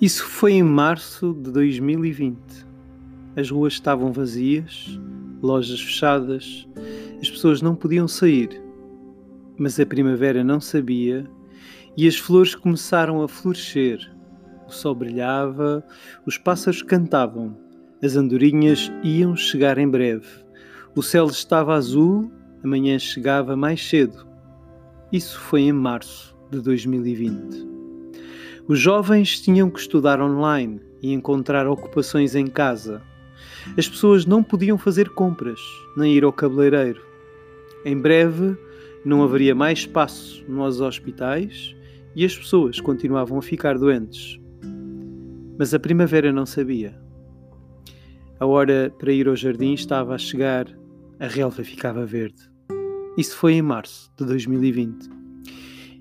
Isso foi em março de 2020. As ruas estavam vazias, lojas fechadas, as pessoas não podiam sair. Mas a primavera não sabia e as flores começaram a florescer. O sol brilhava, os pássaros cantavam, as andorinhas iam chegar em breve. O céu estava azul, a manhã chegava mais cedo. Isso foi em março de 2020. Os jovens tinham que estudar online e encontrar ocupações em casa. As pessoas não podiam fazer compras, nem ir ao cabeleireiro. Em breve, não haveria mais espaço nos hospitais e as pessoas continuavam a ficar doentes. Mas a primavera não sabia. A hora para ir ao jardim estava a chegar, a relva ficava verde. Isso foi em março de 2020.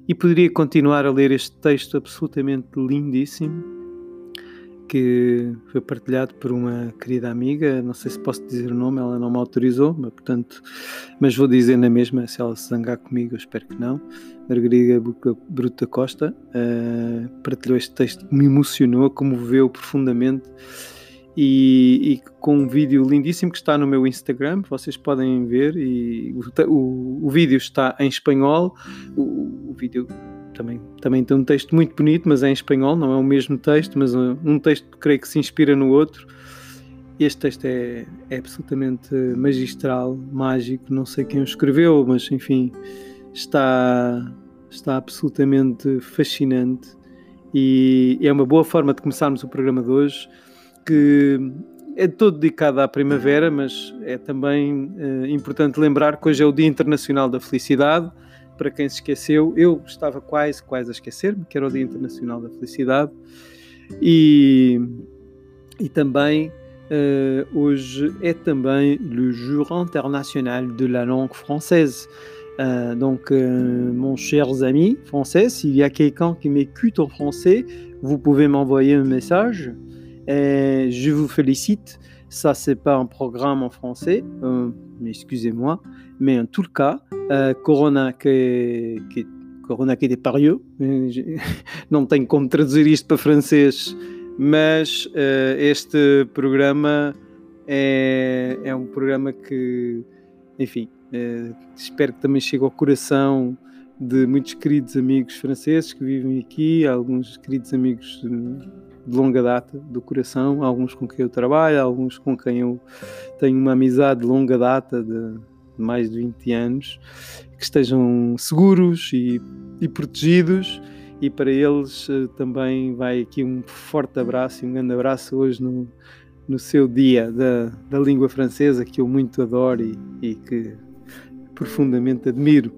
E poderia continuar a ler este texto absolutamente lindíssimo que foi partilhado por uma querida amiga, não sei se posso dizer o nome, ela não me autorizou, mas portanto, mas vou dizer na mesma, se ela se zangar comigo, eu espero que não. Margarida Bruta Costa uh, partilhou este texto que me emocionou, comoveu profundamente e, e, com um vídeo lindíssimo que está no meu Instagram, vocês podem ver, e o, o, o vídeo está em espanhol, o, o, vídeo também, também tem um texto muito bonito, mas é em espanhol, não é o mesmo texto, mas um, um texto creio que se inspira no outro. Este texto é, é absolutamente magistral, mágico, não sei quem o escreveu, mas enfim, está, está absolutamente fascinante. E é uma boa forma de começarmos o programa de hoje que é todo dedicado à primavera, mas é também uh, importante lembrar que hoje é o Dia Internacional da Felicidade. Para quem se esqueceu, eu estava quase, quase a esquecer-me que era o Dia Internacional da Felicidade. E, e também uh, hoje é também le Jour International de la Langue Française. Uh, donc, euh, mon chers amis français, s'il y a quelqu'un qui m'écoute en français, vous pouvez m'envoyer un message Je vous félicite. Ça, c'est pas un programme en français, euh, excusez-moi, mais en tout cas, uh, Corona que, que Corona que pariu, não tenho como traduzir isto para francês, mas uh, este programa é, é um que, enfim, uh, espero que também chegue ao coração de muitos queridos amigos franceses que vivem aqui, alguns queridos amigos de longa data do coração, alguns com quem eu trabalho, alguns com quem eu tenho uma amizade de longa data de mais de 20 anos, que estejam seguros e, e protegidos. E para eles uh, também vai aqui um forte abraço e um grande abraço hoje no, no seu dia da, da língua francesa, que eu muito adoro e, e que profundamente admiro.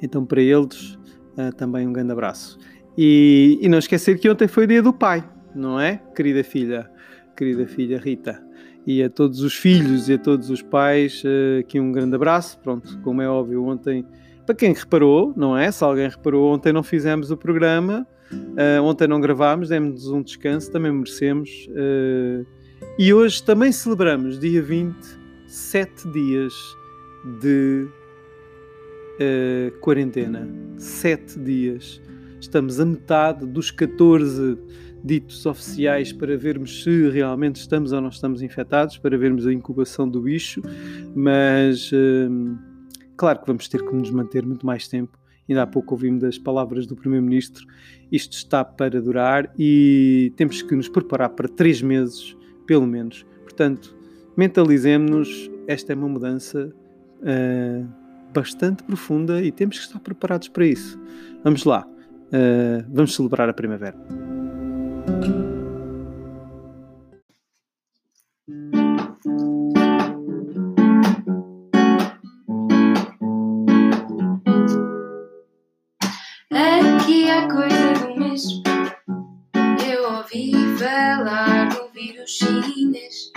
Então, para eles, uh, também um grande abraço. E, e não esquecer que ontem foi o dia do pai, não é, querida filha, querida filha Rita? E a todos os filhos e a todos os pais, eh, aqui um grande abraço. Pronto, como é óbvio, ontem, para quem reparou, não é? Se alguém reparou, ontem não fizemos o programa, uh, ontem não gravámos, demos um descanso, também merecemos. Uh, e hoje também celebramos, dia 20, sete dias de uh, quarentena. Sete dias. Estamos a metade dos 14 ditos oficiais para vermos se realmente estamos ou não estamos infectados, para vermos a incubação do bicho, mas hum, claro que vamos ter que nos manter muito mais tempo. Ainda há pouco ouvimos das palavras do Primeiro-Ministro, isto está para durar e temos que nos preparar para três meses, pelo menos. Portanto, mentalizemos-nos, esta é uma mudança uh, bastante profunda e temos que estar preparados para isso. Vamos lá. Uh, vamos celebrar a primavera. Aqui há coisa do mês. Eu ouvi falar do vírus chinês.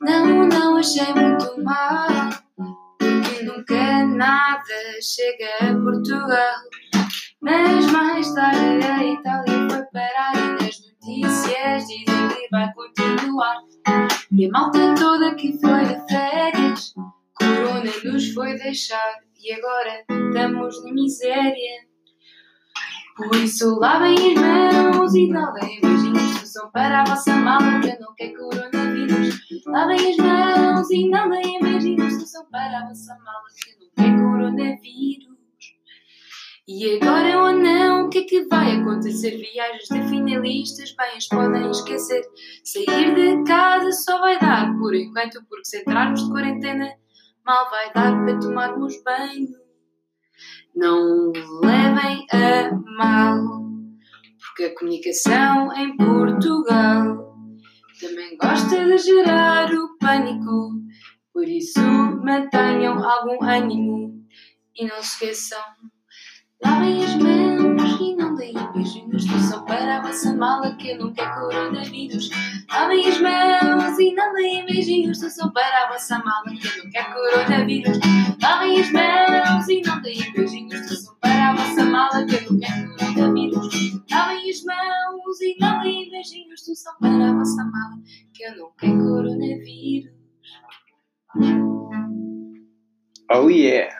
Não, não achei muito mal. Porque nunca nada chega a Portugal. Mas mais tarde a Itália foi parar e nas notícias dizem que vai continuar. E a malta toda que foi de férias, Corona nos foi deixar e agora estamos na miséria. Por isso lavem as mãos e não deem beijinhos. São para a vossa mala que não quero coronavírus. Lavem as mãos e não deem beijinhos. São para a vossa mala que não quero coronavírus. E agora ou não, o que é que vai acontecer? Viagens de finalistas, bem as podem esquecer. Sair de casa só vai dar por enquanto, porque se entrarmos de quarentena, mal vai dar para tomarmos banho. Não levem a mal, porque a comunicação em Portugal também gosta de gerar o pânico. Por isso, mantenham algum ânimo e não se esqueçam. Lavem as mãos e não deem beijinhos. Só para a vossa mala que não quero coronavírus. Lavem as mãos e não deem beijinhos. Só para a vossa mala que não quero coronavírus. Lavem as mãos e não deem beijinhos. Só para a vossa mala que não quero coronavírus. Lavem as mãos e não deem beijinhos. Só para a vossa mala que não quero coronavírus. Oh yeah!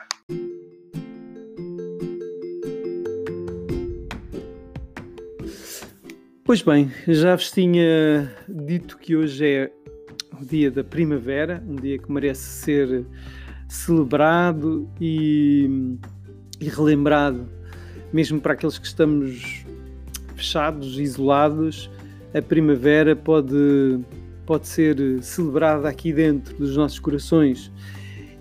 Pois bem, já vos tinha dito que hoje é o dia da primavera, um dia que merece ser celebrado e, e relembrado, mesmo para aqueles que estamos fechados, isolados, a primavera pode, pode ser celebrada aqui dentro dos nossos corações.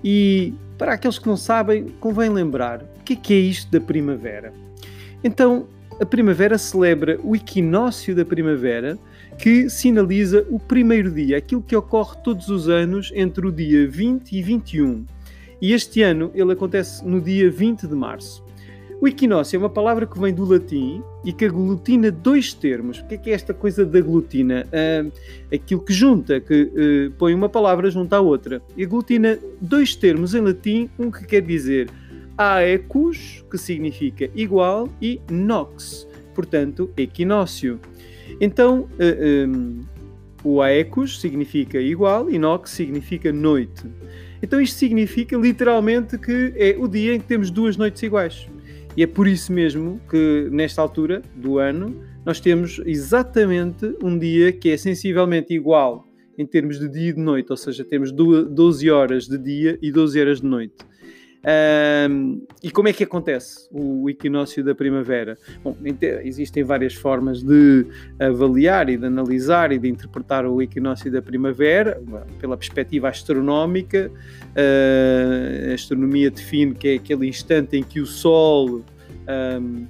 E para aqueles que não sabem, convém lembrar o que é, que é isto da primavera. Então, a primavera celebra o equinócio da primavera, que sinaliza o primeiro dia, aquilo que ocorre todos os anos entre o dia 20 e 21. E este ano ele acontece no dia 20 de março. O equinócio é uma palavra que vem do latim e que aglutina dois termos. O que é, que é esta coisa da aglutina? Uh, aquilo que junta, que uh, põe uma palavra junto à outra. E aglutina dois termos em latim, um que quer dizer aecus, que significa igual, e nox, portanto, equinócio. Então, uh, eh, um, eh, o aecus significa igual e nox significa noite. Então, isto significa literalmente que é o dia em que temos duas noites iguais. E é por isso mesmo que, nesta altura do ano, nós temos exatamente um dia que é sensivelmente igual em termos de dia e de noite, ou seja, temos 12 horas de dia e 12 horas de noite. Um, e como é que acontece o equinócio da primavera? Bom, existem várias formas de avaliar e de analisar e de interpretar o equinócio da primavera, pela perspectiva astronómica. Uh, a astronomia define que é aquele instante em que o Sol. Um,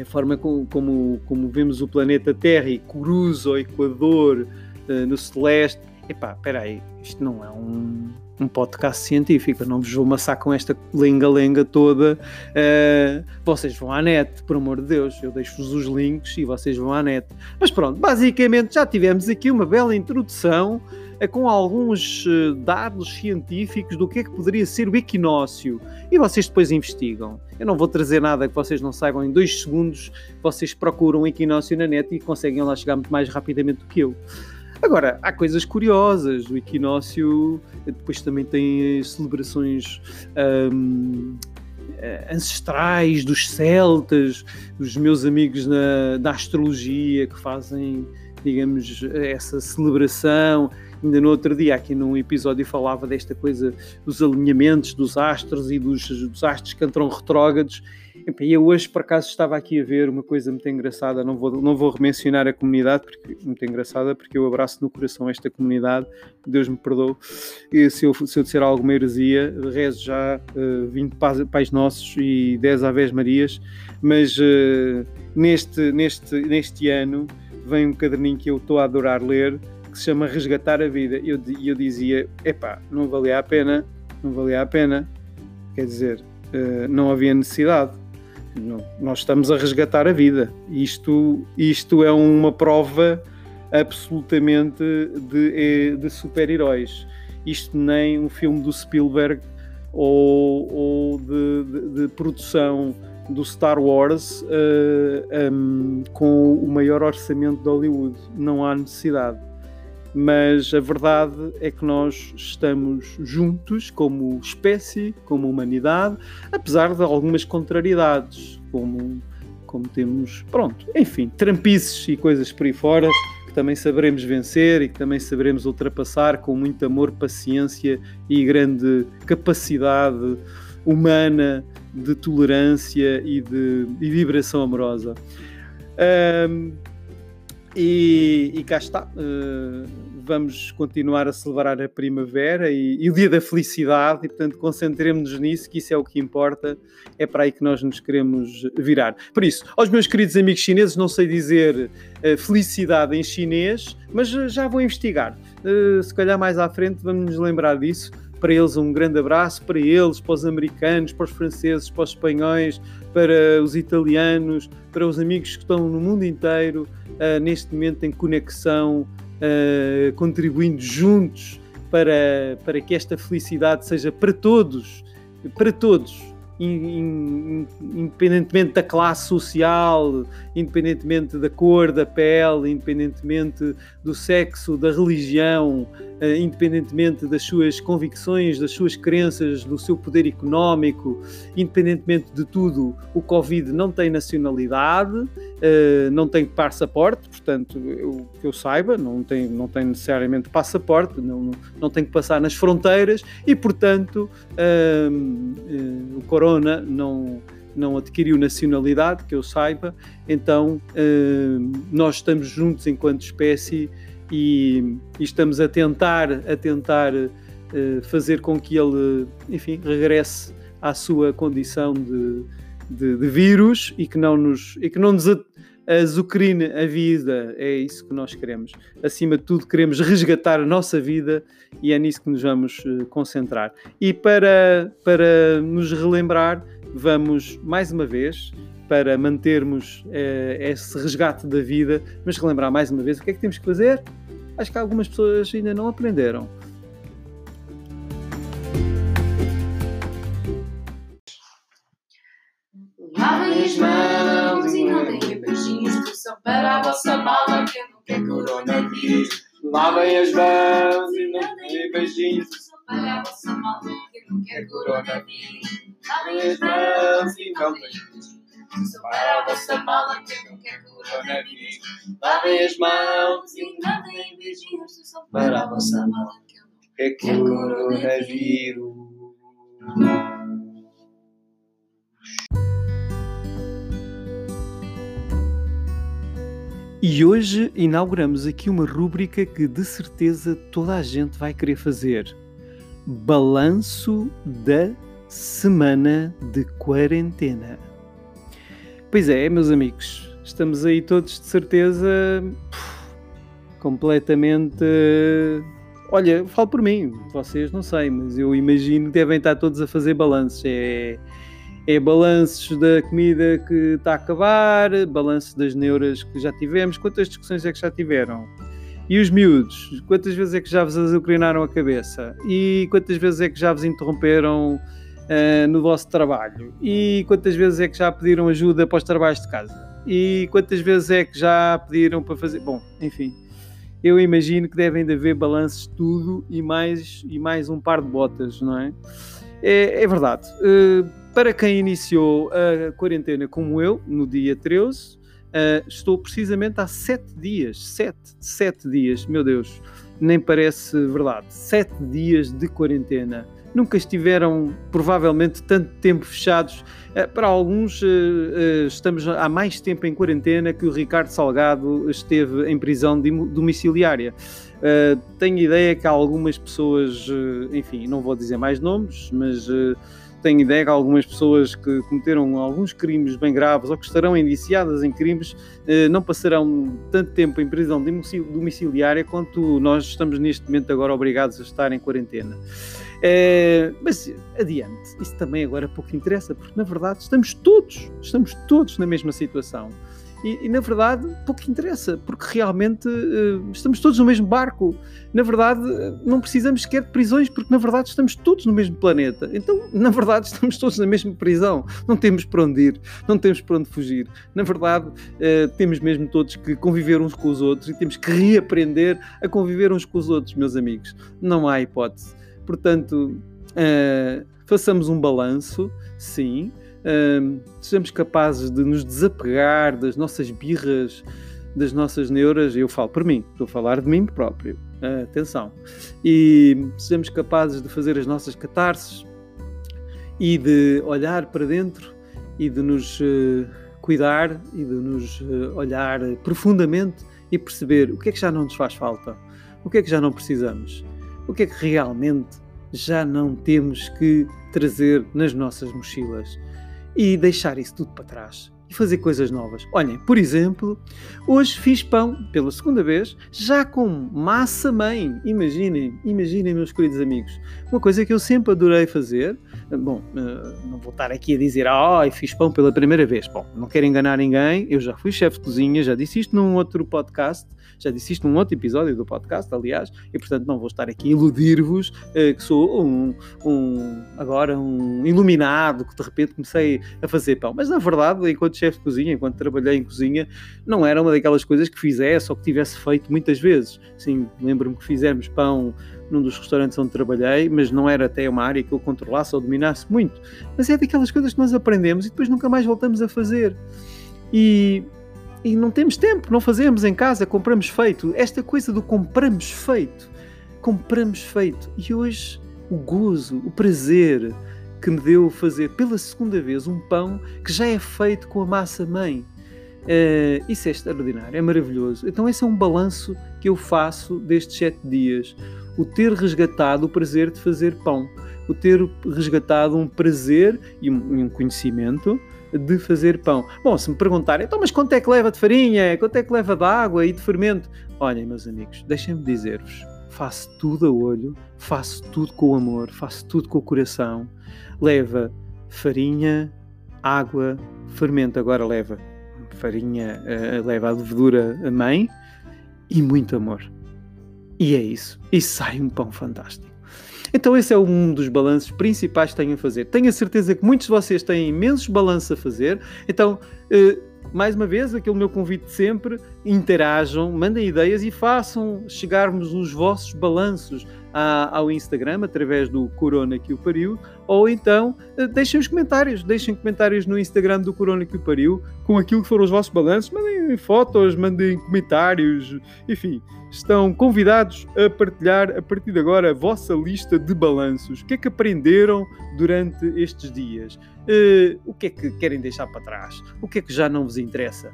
a forma como, como, como, vemos o planeta Terra e cruza o Equador uh, no celeste. Epá, espera aí, isto não é um, um podcast científico, eu não vos vou amassar com esta lenga-lenga toda. Uh, vocês vão à net, por amor de Deus, eu deixo-vos os links e vocês vão à net. Mas pronto, basicamente já tivemos aqui uma bela introdução uh, com alguns uh, dados científicos do que é que poderia ser o equinócio e vocês depois investigam. Eu não vou trazer nada que vocês não saibam em dois segundos, vocês procuram equinócio na net e conseguem lá chegar muito mais rapidamente do que eu. Agora, há coisas curiosas. O equinócio depois também tem celebrações um, eh, ancestrais dos celtas, os meus amigos na, da astrologia que fazem, digamos, essa celebração. Ainda no outro dia, aqui num episódio, falava desta coisa dos alinhamentos dos astros e dos, dos astros que entram retrógrados e eu hoje, por acaso, estava aqui a ver uma coisa muito engraçada. Não vou, não vou mencionar a comunidade, porque muito engraçada, porque eu abraço no coração esta comunidade. Deus me perdoe. E se eu, se eu disser alguma heresia, rezo já uh, eh, 20 Pais Nossos e 10 Aves Marias. Mas uh, neste, neste, neste ano vem um caderninho que eu estou a adorar ler, que se chama Resgatar a Vida. E eu, eu dizia: epá, não valia a pena, não valia a pena. Quer dizer, uh, não havia necessidade não, nós estamos a resgatar a vida. Isto, isto é uma prova absolutamente de, de super-heróis. Isto nem um filme do Spielberg ou, ou de, de, de, produção do Star Wars uh, eh, um, com o maior orçamento de Hollywood. Não há necessidade mas a verdade é que nós estamos juntos como espécie, como humanidade, apesar de algumas contrariedades, como como temos, pronto, enfim, trampices e coisas por aí fora que também saberemos vencer e que também saberemos ultrapassar com muito amor, paciência e grande capacidade humana de tolerância e de, de vibração amorosa. Um, e, e, cá está. Uh, vamos continuar a celebrar a primavera e, e o dia da felicidade, e portanto concentremos-nos nisso, que isso é o que importa, é para aí que nós nos queremos virar. Por isso, aos meus queridos amigos chineses, não sei dizer uh, felicidade em chinês, mas já vou investigar. Uh, se calhar mais à frente vamos nos lembrar disso. Para eles, um grande abraço, para eles, para os americanos, para os franceses, para os espanhóis, para os italianos, para os amigos que estão no mundo inteiro, neste momento em conexão uh, contribuindo juntos para, para que esta felicidade seja para todos, para todos, independentemente da classe social, independentemente da cor da pele, independentemente do sexo, da religião, independentemente das suas convicções, das suas crenças, do seu poder económico, independentemente de tudo, o Covid não tem nacionalidade, eh, não tem passaporte, portanto, eu, que eu saiba, não tem, não tem necessariamente passaporte, não, não tem que passar nas fronteiras e, portanto, eh, o corona não não adquiriu nacionalidade, que eu saiba, então nós estamos juntos enquanto espécie e, e estamos a tentar, a tentar uh, fazer com que ele, enfim, regresse à sua condição de, de, de, vírus e que não nos, e que não nos azucrine a vida. É isso que nós queremos. Acima de tudo, queremos resgatar a nossa vida e é nisso que nos vamos uh, concentrar. E para, para nos relembrar, vamos mais uma vez para mantermos uh, esse resgate da vida, mas relembrar mais uma vez o que é que temos que fazer? Acho que algumas pessoas ainda não aprenderam. Lavem as mãos e não deem beijinhos, que são para a vossa mala que não quero coronavírus. Lavem as mãos e não deem beijinhos, que são para a vossa mala que não quero coronavírus. Lavem as mãos e não deem beijinhos. Só para a vossa mala que não quero coronavírus. Lavem as mãos e mandem beijinhos para a vossa mala que não quero coronavírus. E hoje inauguramos aqui uma rúbrica que de certeza toda a gente vai querer fazer. Balanço da semana de quarentena. Pois é, meus amigos, estamos aí todos de certeza completamente. Olha, falo por mim, vocês não sei, mas eu imagino que devem estar todos a fazer balanços. É, é balanços da comida que está a acabar, balanços das neuras que já tivemos. Quantas discussões é que já tiveram? E os miúdos? Quantas vezes é que já vos azucrinaram a cabeça? E quantas vezes é que já vos interromperam uh, no vosso trabalho? E quantas vezes é que já pediram ajuda para os trabalhos de casa? E quantas vezes é que já pediram para fazer? Bom, enfim, eu imagino que devem de haver balanços de tudo e mais, e mais um par de botas, não é? É, é verdade. Uh, para quem iniciou a quarentena como eu, no dia 13, uh, eh, estou precisamente há 7 dias. 7, 7 dias, meu Deus, nem parece verdade. 7 dias de quarentena nunca estiveram provavelmente tanto tempo fechados. Eh, para alguns, eh, eh, estamos há mais tempo em quarentena que o Ricardo Salgado esteve em prisão domiciliária. Tenho ideia que há algumas pessoas, enfim, não vou dizer mais nomes, mas tenho ideia que algumas pessoas que cometeram alguns crimes bem graves ou que estarão indiciadas em crimes não passarão tanto tempo em prisão domiciliária quanto nós estamos neste momento agora obrigados a estar em quarentena. É, mas adiante, isso também agora pouco interessa, porque na verdade estamos todos, estamos todos na mesma situação. E, e na verdade pouco interessa, porque realmente uh, estamos todos no mesmo barco. Na verdade, não precisamos sequer de prisões, porque na verdade estamos todos no mesmo planeta. Então, na verdade, estamos todos na mesma prisão. Não temos para onde ir, não temos para onde fugir. Na verdade, temos mesmo todos que conviver uns com os outros e temos que reaprender a conviver uns com os outros, meus amigos. Não há hipótese. Portanto, uh, façamos um balanço, sim, uh, sejamos capazes de nos desapegar das nossas birras, das nossas neuras. Eu falo por mim, estou a falar de mim próprio. Uh, atenção. E sejamos capazes de fazer as nossas catarses e de olhar para dentro e de nos uh, cuidar e de nos uh, olhar profundamente e perceber o que é que já não nos faz falta, o que é que já não precisamos, o que é que realmente já não temos que trazer nas nossas mochilas? E deixar isso tudo para trás e fazer coisas novas. Olhem, por exemplo, hoje fiz pão pela segunda vez, já com massa mãe. Imaginem, imaginem, meus queridos amigos. Uma coisa que eu sempre adorei fazer. Bom, eh, não vou estar aqui a dizer, ah, oh, fiz pão pela primeira vez. Bom, não quero enganar ninguém, eu já fui chefe de cozinha, já disse isto num outro podcast, já disse isto num outro episódio do podcast, aliás, e portanto não vou estar aqui a iludir-vos uh, que sou um, um, agora um iluminado, que de repente comecei a fazer pão. Mas na verdade, enquanto chefe de cozinha, enquanto trabalhei em cozinha, não era uma daquelas coisas que fizesse ou que tivesse feito muitas vezes. Sim, lembro-me que fizemos pão num dos restaurantes onde trabalhei, mas não era até uma área que eu controlasse ou dominasse muito. Mas é daquelas coisas que nós aprendemos e depois nunca mais voltamos a fazer. E, e não temos tempo, não fazemos em casa, compramos feito. Esta coisa do compramos feito, compramos feito. E hoje o gozo, o prazer que me deu fazer pela segunda vez um pão que já é feito com a massa mãe. Uh, isso é extraordinário, é maravilhoso. Então, esse é um balanço que eu faço destes sete dias. O ter resgatado o prazer de fazer pão, o ter resgatado um prazer e um, conhecimento de fazer pão. Bom, se me perguntarem, então, mas quanto é que leva de farinha? Quanto é que leva de água e de fermento? Olhem, meus amigos, deixem-me dizer-vos: faço tudo a olho, faço tudo com amor, faço tudo com o coração. Leva farinha, água, fermento, agora leva farinha, uh, leva a levedura a mãe e muito amor. E é isso. E sai um pão fantástico. Então, esse é um dos balanços principais que tenho a fazer. Tenho a certeza que muitos de vocês têm imensos balanços a fazer. Então, uh, mais uma vez, aquele meu convite de sempre: interajam, mandem ideias e façam chegarmos os vossos balanços ao Instagram através do Corona que o pariu, ou então eh, deixem os comentários, deixem comentários no Instagram do Corona que o pariu com aquilo que foram os vossos balanços, mandem fotos, mandem comentários, enfim, estão convidados a partilhar a partir de agora a vossa lista de balanços. O que é que aprenderam durante estes dias? Uh, o que é que querem deixar para trás? O que é que já não vos interessa?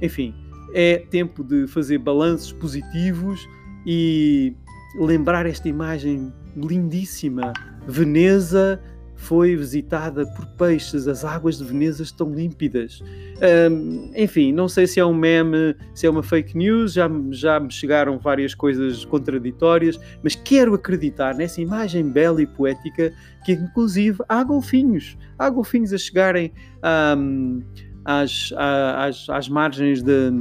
Enfim, é tempo de fazer balanços positivos e lembrar esta imagem lindíssima. Veneza foi visitada por peixes, as águas de Veneza estão límpidas. Um, enfim, não sei se é um meme, se é uma fake news, já, já me chegaram várias coisas contraditórias, mas quero acreditar nessa imagem bela e poética que, inclusive, há golfinhos, há golfinhos a chegarem um, às, às, às margens de,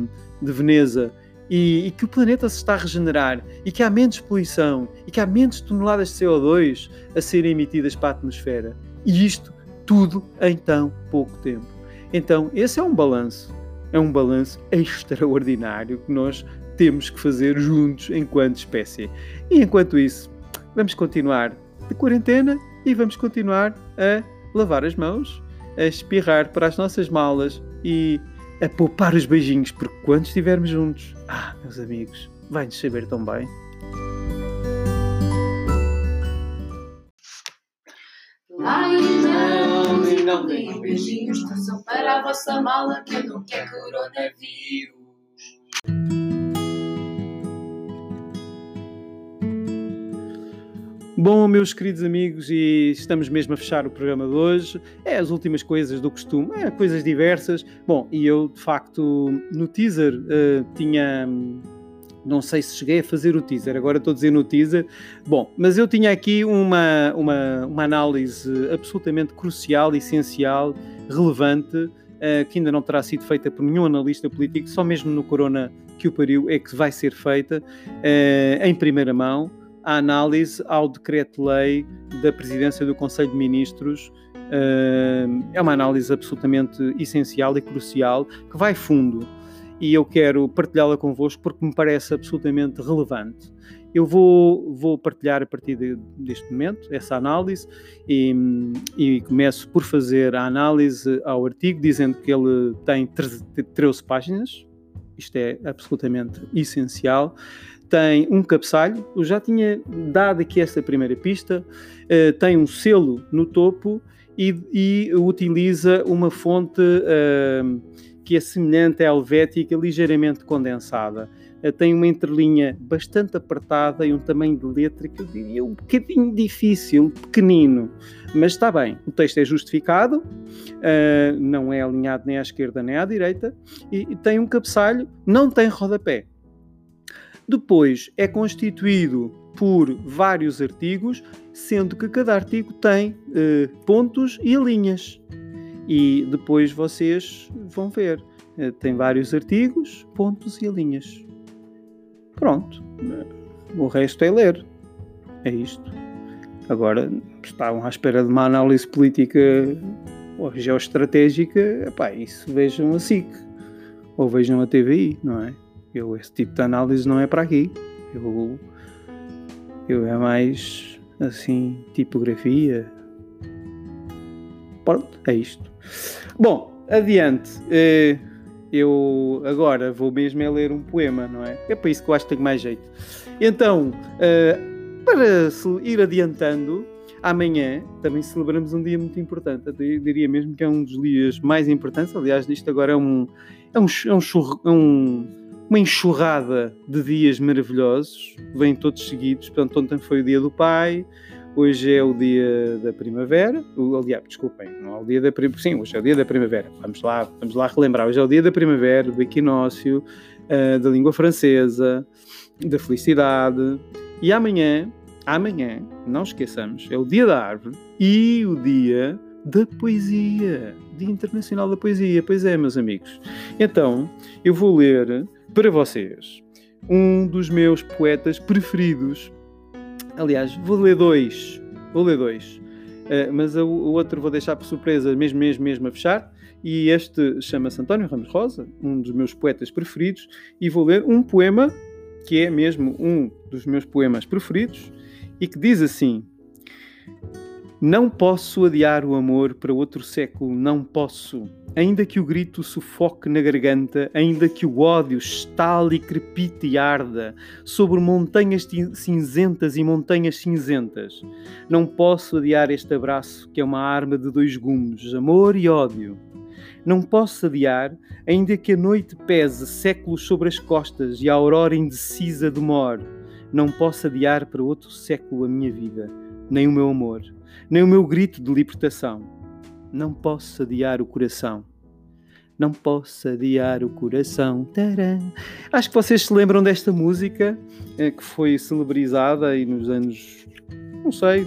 de Veneza e, e, que o planeta se está a regenerar e que há menos poluição e que há menos toneladas de CO2 a serem emitidas para a atmosfera. E isto tudo em tão pouco tempo. Então, esse é um balanço. É um balanço extraordinário que nós temos que fazer juntos enquanto espécie. E enquanto isso, vamos continuar de quarentena e vamos continuar a lavar as mãos, a espirrar para as nossas malas e a poupar os beijinhos, porque quando estivermos juntos, ah, meus amigos, vai-nos saber tão bem. para a vossa mala que não coronavírus. Bom, meus queridos amigos, e estamos mesmo a fechar o programa de hoje. É as últimas coisas do costume, é coisas diversas. Bom, e eu de facto no teaser uh, tinha. Não sei se cheguei a fazer o teaser, agora estou a dizer no teaser. Bom, mas eu tinha aqui uma, uma, uma análise absolutamente crucial, essencial, relevante, uh, que ainda não terá sido feita por nenhum analista político, só mesmo no Corona que o pariu é que vai ser feita uh, em primeira mão a análise ao decreto-lei da presidência do Conselho de Ministros. Eh, é uma análise absolutamente essencial e crucial que vai fundo e eu quero partilhá-la convosco porque me parece absolutamente relevante. eu vou, vou partilhar a partir de, deste momento essa análise e, e, começo por fazer a análise ao artigo, dizendo que ele tem 13 páginas, isto é absolutamente essencial. Tem um cabeçalho, eu já tinha dado aqui essa primeira pista, uh, tem um selo no topo e, e utiliza uma fonte uh, que é semelhante à helvética, ligeiramente condensada. Uh, tem uma entrelinha bastante apertada e um tamanho de letra que eu diria um bocadinho difícil, pequenino, mas está bem. O texto é justificado, não é alinhado nem à esquerda nem à direita, e, e tem um cabeçalho, não tem rodapé. Depois é constituído por vários artigos, sendo que cada artigo tem uh, pontos e linhas. E depois vocês vão ver. Uh, tem vários artigos, pontos e linhas. Pronto. O resto é ler. É isto. Agora, estavam à espera de uma análise política ou geoestratégica, epá, isso vejam a SIC. Ou vejam a TVI, não é? Eu, esse tipo de análise não é para aqui. Eu eu é mais assim, tipografia. Pronto, é isto. Bom, adiante. Eh, eu agora vou mesmo é ler um poema, não é? É para isso que eu acho que tenho mais jeito. Então, eh, para ir adiantando, amanhã também celebramos um dia muito importante. Eu diria mesmo que é um dos dias mais importantes. Aliás, isto agora é um, é um, é um, é um uma enxurrada de dias maravilhosos, vêm todos seguidos. Portanto, ontem foi o dia do pai, hoje é o dia da primavera. Aliás, desculpem, não é o dia da primavera. Sim, hoje é o dia da primavera. Vamos lá, vamos lá relembrar. Hoje é o dia da primavera, do equinócio, uh, da língua francesa, da felicidade. E amanhã, amanhã, não esqueçamos, é o dia da árvore e o dia da poesia, Dia Internacional da Poesia. Pois é, meus amigos. Então, eu vou ler para vocês um dos meus poetas preferidos. Aliás, vou ler dois. Vou ler dois. Uh, mas o, o, outro vou deixar por surpresa, mesmo, mesmo, mesmo a fechar. E este chama-se António Ramos Rosa, um dos meus poetas preferidos. E vou ler um poema que é mesmo um dos meus poemas preferidos e que diz assim: Não posso adiar o amor para outro século, não posso Ainda que o grito sufoque na garganta, ainda que o ódio estale, crepite e arda sobre montanhas cinzentas e montanhas cinzentas, não posso adiar este abraço que é uma arma de dois gumes, amor e ódio. Não posso adiar, ainda que a noite pese séculos sobre as costas e a aurora indecisa demore. Não posso adiar para outro século a minha vida, nem o meu amor, nem o meu grito de libertação não posso adiar o coração. Não posso adiar o coração. Tcharam. Acho que vocês se lembram desta música eh, que foi celebrizada aí nos anos, não sei,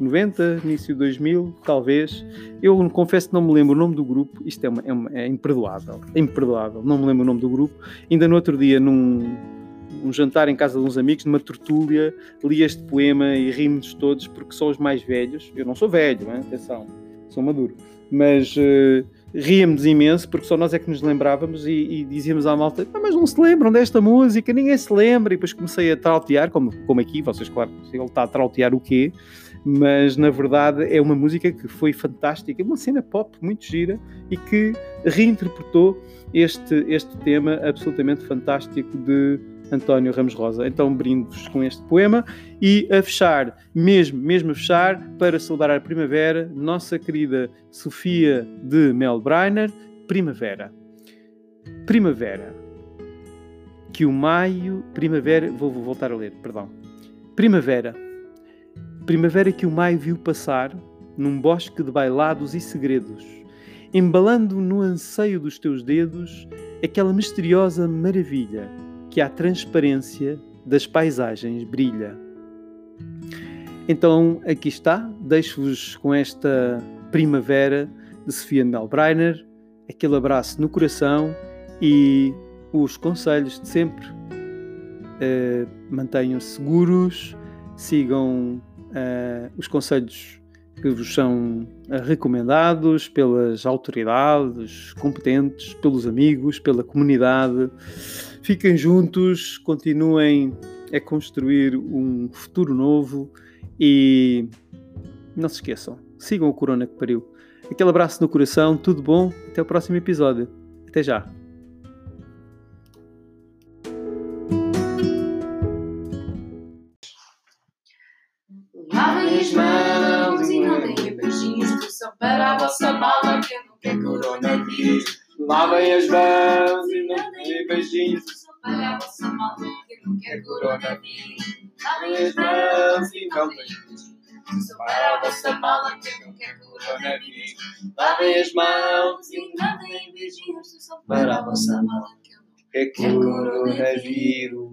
90, início de 2000, talvez. Eu confesso que não me lembro o nome do grupo. Isto é, uma, é, uma, é imperdoável. É imperdoável. Não me lembro o nome do grupo. Ainda no outro dia, num, um jantar em casa de uns amigos, numa tertúlia, li este poema e rimos todos porque são os mais velhos. Eu não sou velho, hein? atenção sou maduro. Mas uh, ríamos imenso porque só nós é que nos lembrávamos e, e dizíamos à malta: ah, Mas não se lembram desta música, ninguém se lembra. E depois comecei a trautear, como, como aqui, vocês, claro, ele está a trautear o quê? Mas na verdade é uma música que foi fantástica, uma cena pop muito gira e que reinterpretou este, este tema absolutamente fantástico de António Ramos Rosa. Então brindo-vos com este poema e a fechar, mesmo, mesmo a fechar, para celebrar a primavera, nossa querida Sofia de Melbreiner, Primavera. Primavera. Que o maio, primavera, vou, vou voltar a ler, perdão. Primavera. Primavera que o maio viu passar num bosque de bailados e segredos, embalando no anseio dos teus dedos aquela misteriosa maravilha que a transparência das paisagens brilha. Então aqui está, deixo-vos com esta primavera de Sofia Melbreiner, aquele abraço no coração e os conselhos de sempre. Uh, Mantenham-se seguros, sigam uh, os conselhos que vos são recomendados pelas autoridades competentes, pelos amigos, pela comunidade. Fiquem juntos, continuem é construir um futuro novo e não se esqueçam, sigam o Corona que pariu. Aquele abraço no coração, tudo bom, até o próximo episódio. Até já. Lavem as mãos e não deem beijinhos. Para a vossa mala que não quero coronavírus. Lavem as mãos e não deem beijinhos. Para a vossa mala que não quero coronavírus. Lavem as mãos E não deem beijinhos, para a vossa mala que não É coronavírus.